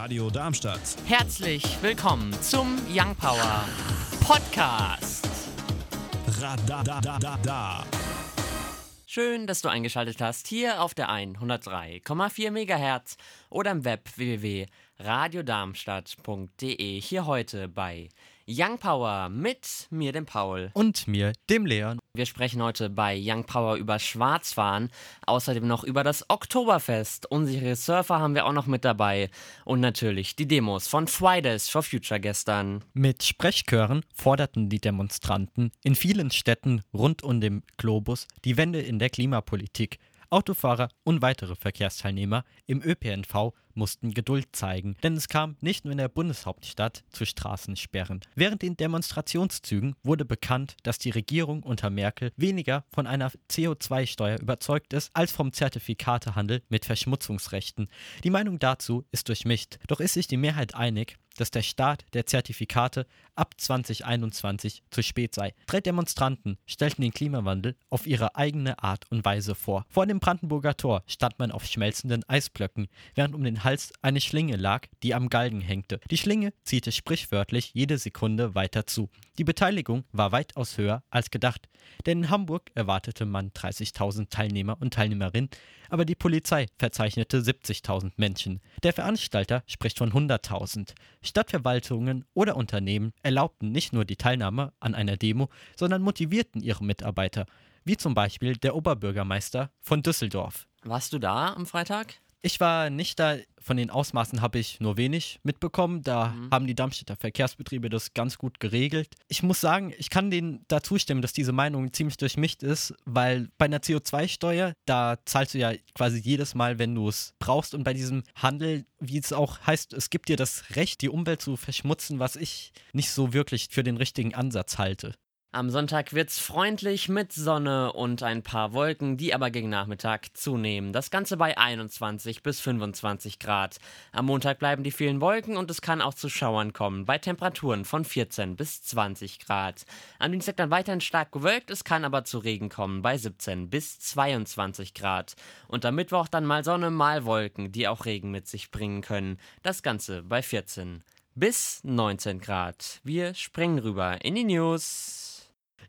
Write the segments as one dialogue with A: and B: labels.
A: Radio Darmstadt.
B: Herzlich willkommen zum Young Power Podcast.
A: Radadadada.
B: Schön, dass du eingeschaltet hast hier auf der 103,4 MHz oder im Web www.radiodarmstadt.de. Hier heute bei Young Power mit mir, dem Paul.
C: Und mir, dem Leon.
B: Wir sprechen heute bei Young Power über Schwarzfahren, außerdem noch über das Oktoberfest. Unsere Surfer haben wir auch noch mit dabei. Und natürlich die Demos von Fridays for Future gestern.
C: Mit Sprechchören forderten die Demonstranten in vielen Städten rund um den Globus die Wende in der Klimapolitik. Autofahrer und weitere Verkehrsteilnehmer im ÖPNV mussten Geduld zeigen, denn es kam nicht nur in der Bundeshauptstadt zu Straßensperren. Während den Demonstrationszügen wurde bekannt, dass die Regierung unter Merkel weniger von einer CO2-Steuer überzeugt ist, als vom Zertifikatehandel mit Verschmutzungsrechten. Die Meinung dazu ist durchmischt, doch ist sich die Mehrheit einig, dass der Start der Zertifikate ab 2021 zu spät sei. Drei Demonstranten stellten den Klimawandel auf ihre eigene Art und Weise vor. Vor dem Brandenburger Tor stand man auf schmelzenden Eisblöcken, während um den Hals eine Schlinge lag, die am Galgen hängte. Die Schlinge ziehte sprichwörtlich jede Sekunde weiter zu. Die Beteiligung war weitaus höher als gedacht, denn in Hamburg erwartete man 30.000 Teilnehmer und Teilnehmerinnen, aber die Polizei verzeichnete 70.000 Menschen. Der Veranstalter spricht von 100.000. Stadtverwaltungen oder Unternehmen erlaubten nicht nur die Teilnahme an einer Demo, sondern motivierten ihre Mitarbeiter, wie zum Beispiel der Oberbürgermeister von Düsseldorf.
B: Warst du da am Freitag?
C: Ich war nicht da, von den Ausmaßen habe ich nur wenig mitbekommen. Da
B: Mhm.
C: haben die Darmstädter Verkehrsbetriebe das ganz gut geregelt. Ich muss sagen, ich kann denen da zustimmen, dass diese Meinung ziemlich durchmischt ist, weil bei einer CO2-Steuer, da zahlst du ja quasi jedes Mal, wenn du es brauchst. Und bei diesem Handel, wie es auch heißt, es gibt dir das Recht, die Umwelt zu verschmutzen, was ich nicht so wirklich für den richtigen Ansatz halte.
B: Am Sonntag wird's freundlich mit Sonne und ein paar Wolken, die aber gegen Nachmittag zunehmen. Das Ganze bei 21 bis 25 Grad. Am Montag bleiben die vielen Wolken und es kann auch zu Schauern kommen, bei Temperaturen von 14 bis 20 Grad. Am Dienstag dann weiterhin stark gewölkt, es kann aber zu Regen kommen, bei 17 bis 22 Grad. Und am Mittwoch dann mal Sonne, mal Wolken, die auch Regen mit sich bringen können. Das Ganze bei 14 bis 19 Grad. Wir springen rüber in die News.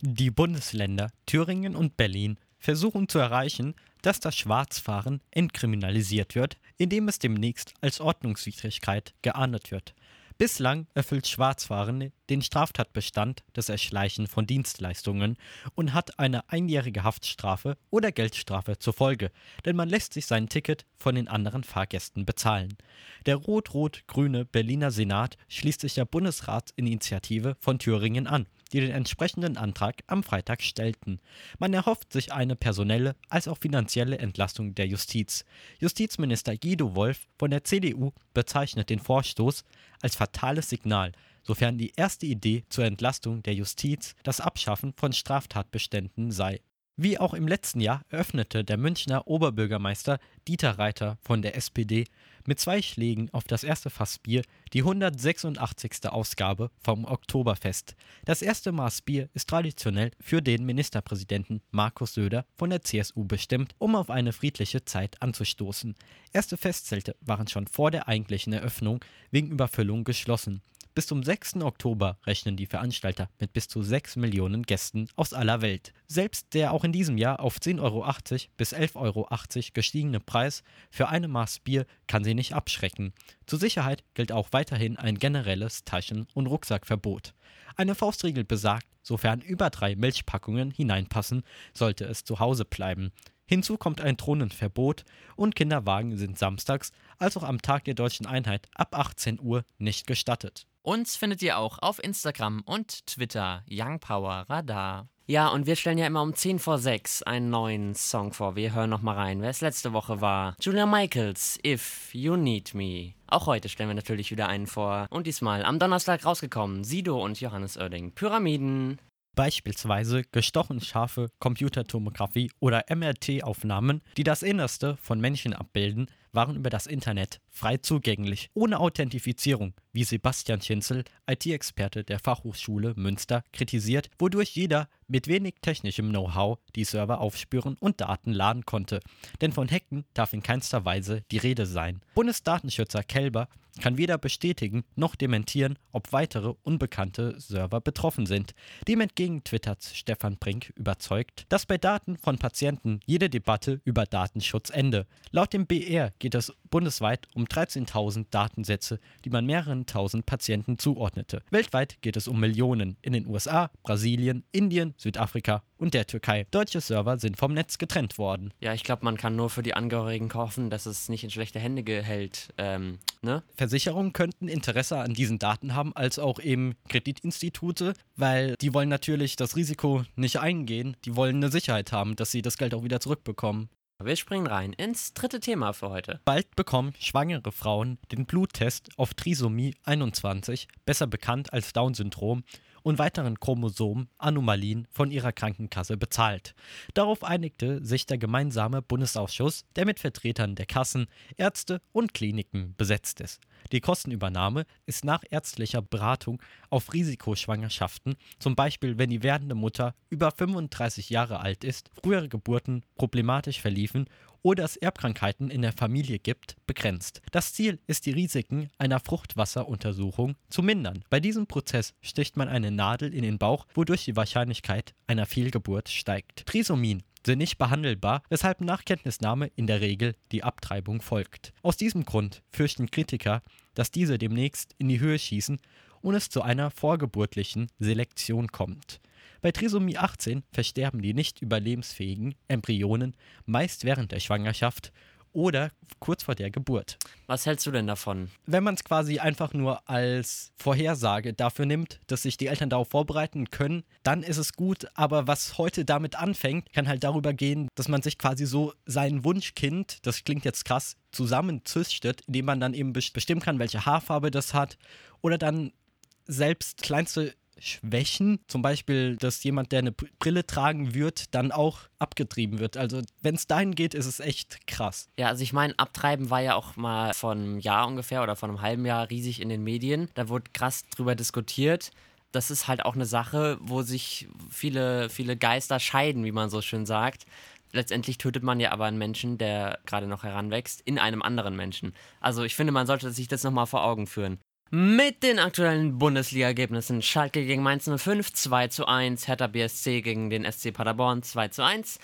C: Die Bundesländer Thüringen und Berlin versuchen zu erreichen, dass das Schwarzfahren entkriminalisiert wird, indem es demnächst als Ordnungswidrigkeit geahndet wird. Bislang erfüllt Schwarzfahren den Straftatbestand des Erschleichen von Dienstleistungen und hat eine einjährige Haftstrafe oder Geldstrafe zur Folge, denn man lässt sich sein Ticket von den anderen Fahrgästen bezahlen. Der rot-rot-grüne Berliner Senat schließt sich der Bundesratsinitiative von Thüringen an die den entsprechenden Antrag am Freitag stellten. Man erhofft sich eine personelle als auch finanzielle Entlastung der Justiz. Justizminister Guido Wolf von der CDU bezeichnet den Vorstoß als fatales Signal, sofern die erste Idee zur Entlastung der Justiz das Abschaffen von Straftatbeständen sei. Wie auch im letzten Jahr eröffnete der Münchner Oberbürgermeister Dieter Reiter von der SPD mit zwei Schlägen auf das erste Fass Bier die 186. Ausgabe vom Oktoberfest. Das erste Maß Bier ist traditionell für den Ministerpräsidenten Markus Söder von der CSU bestimmt, um auf eine friedliche Zeit anzustoßen. Erste Festzelte waren schon vor der eigentlichen Eröffnung wegen Überfüllung geschlossen. Bis zum 6. Oktober rechnen die Veranstalter mit bis zu 6 Millionen Gästen aus aller Welt. Selbst der auch in diesem Jahr auf 10,80 Euro bis 11,80 Euro gestiegene Preis für eine Maß Bier kann sie nicht abschrecken. Zur Sicherheit gilt auch weiterhin ein generelles Taschen- und Rucksackverbot. Eine Faustregel besagt, sofern über drei Milchpackungen hineinpassen, sollte es zu Hause bleiben. Hinzu kommt ein Drohnenverbot und Kinderwagen sind samstags, als auch am Tag der deutschen Einheit ab 18 Uhr nicht gestattet.
B: Uns findet ihr auch auf Instagram und Twitter Young Power Radar. Ja, und wir stellen ja immer um 10 vor 6 einen neuen Song vor. Wir hören nochmal rein, wer es letzte Woche war. Julia Michaels, If You Need Me. Auch heute stellen wir natürlich wieder einen vor. Und diesmal am Donnerstag rausgekommen, Sido und Johannes Oerding. Pyramiden.
C: Beispielsweise gestochen scharfe Computertomographie oder MRT-Aufnahmen, die das Innerste von Menschen abbilden, waren über das Internet frei zugänglich, ohne Authentifizierung, wie Sebastian Schinzel, IT-Experte der Fachhochschule Münster, kritisiert, wodurch jeder mit wenig technischem Know-how die Server aufspüren und Daten laden konnte. Denn von Hacken darf in keinster Weise die Rede sein. Bundesdatenschützer Kelber kann weder bestätigen noch dementieren, ob weitere unbekannte Server betroffen sind. Dem entgegen twittert Stefan Brink überzeugt, dass bei Daten von Patienten jede Debatte über Datenschutz ende. Laut dem BR geht es bundesweit um 13.000 Datensätze, die man mehreren tausend Patienten zuordnete. Weltweit geht es um Millionen in den USA, Brasilien, Indien, Südafrika und der Türkei. Deutsche Server sind vom Netz getrennt worden.
B: Ja, ich glaube, man kann nur für die Angehörigen hoffen, dass es nicht in schlechte Hände gehält. Ähm, ne?
C: Versicherungen könnten Interesse an diesen Daten haben, als auch eben Kreditinstitute, weil die wollen natürlich das Risiko nicht eingehen. Die wollen eine Sicherheit haben, dass sie das Geld auch wieder zurückbekommen.
B: Wir springen rein ins dritte Thema für heute.
C: Bald bekommen schwangere Frauen den Bluttest auf Trisomie 21, besser bekannt als Down-Syndrom, und weiteren Chromosomen-Anomalien von ihrer Krankenkasse bezahlt. Darauf einigte sich der gemeinsame Bundesausschuss, der mit Vertretern der Kassen, Ärzte und Kliniken besetzt ist. Die Kostenübernahme ist nach ärztlicher Beratung auf Risikoschwangerschaften, zum Beispiel wenn die werdende Mutter über 35 Jahre alt ist, frühere Geburten problematisch verliefen oder es Erbkrankheiten in der Familie gibt, begrenzt. Das Ziel ist, die Risiken einer Fruchtwasseruntersuchung zu mindern. Bei diesem Prozess sticht man eine Nadel in den Bauch, wodurch die Wahrscheinlichkeit einer Fehlgeburt steigt. Trisomien sind nicht behandelbar, weshalb nach Kenntnisnahme in der Regel die Abtreibung folgt. Aus diesem Grund fürchten Kritiker, dass diese demnächst in die Höhe schießen und es zu einer vorgeburtlichen Selektion kommt. Bei Trisomie 18 versterben die nicht überlebensfähigen Embryonen meist während der Schwangerschaft oder kurz vor der Geburt.
B: Was hältst du denn davon?
C: Wenn man es quasi einfach nur als Vorhersage dafür nimmt, dass sich die Eltern darauf vorbereiten können, dann ist es gut. Aber was heute damit anfängt, kann halt darüber gehen, dass man sich quasi so sein Wunschkind, das klingt jetzt krass, zusammenzüchtet, indem man dann eben bestimmen kann, welche Haarfarbe das hat oder dann selbst kleinste Schwächen, zum Beispiel, dass jemand, der eine Brille tragen wird, dann auch abgetrieben wird. Also wenn es dahin geht, ist es echt krass.
B: Ja, also ich meine, Abtreiben war ja auch mal vor einem Jahr ungefähr oder vor einem halben Jahr riesig in den Medien. Da wurde krass drüber diskutiert. Das ist halt auch eine Sache, wo sich viele, viele Geister scheiden, wie man so schön sagt. Letztendlich tötet man ja aber einen Menschen, der gerade noch heranwächst, in einem anderen Menschen. Also ich finde, man sollte sich das nochmal vor Augen führen. Mit den aktuellen Bundesliga-Ergebnissen Schalke gegen Mainz 05 2 zu 1, Hertha BSC gegen den SC Paderborn 2 zu 1,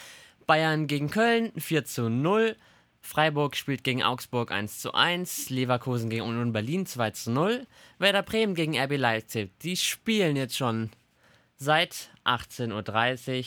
B: Bayern gegen Köln 4 zu 0, Freiburg spielt gegen Augsburg 1 zu 1, Leverkusen gegen Union Berlin 2 zu 0, Werder Bremen gegen RB Leipzig. Die spielen jetzt schon seit 18.30 Uhr.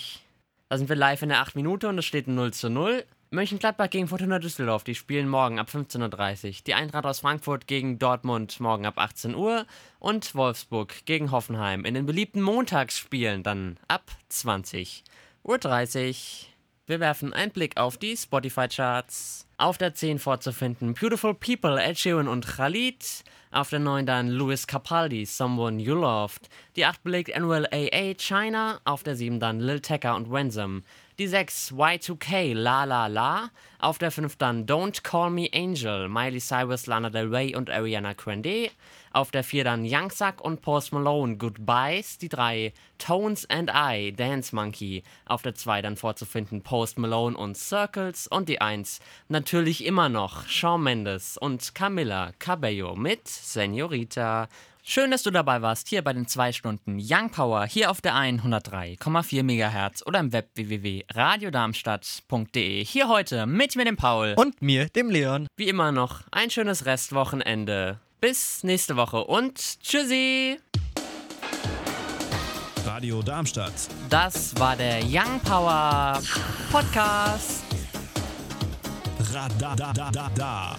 B: Da sind wir live in der 8 Minute und es steht 0 zu 0. Mönchengladbach gegen Fortuna Düsseldorf, die spielen morgen ab 15.30 Uhr. Die Eintracht aus Frankfurt gegen Dortmund morgen ab 18 Uhr. Und Wolfsburg gegen Hoffenheim in den beliebten Montagsspielen dann ab 20.30 Uhr. Wir werfen einen Blick auf die Spotify-Charts. Auf der 10 vorzufinden Beautiful People, Ed Sheeran und Khalid. Auf der 9 dann Louis Capaldi, Someone You Loved. Die 8 belegt NLAA China. Auf der 7 dann Lil Tecca und Ransom. Die 6 Y2K La La La. Auf der 5 dann Don't Call Me Angel, Miley Cyrus, Lana Del Rey und Ariana Grande. Auf der 4 dann Young Suck und Post Malone, Goodbyes. Die 3 Tones and I, Dance Monkey. Auf der 2 dann vorzufinden Post Malone und Circles. Und die 1 natürlich immer noch Shawn Mendes und Camilla Cabello mit Senorita. Schön, dass du dabei warst, hier bei den zwei Stunden Young Power, hier auf der 103,4 MHz oder im Web www.radiodarmstadt.de. Hier heute mit mir, dem Paul.
C: Und mir, dem Leon.
B: Wie immer noch ein schönes Restwochenende. Bis nächste Woche und tschüssi!
A: Radio Darmstadt.
B: Das war der Young Power Podcast.
A: Radadadada.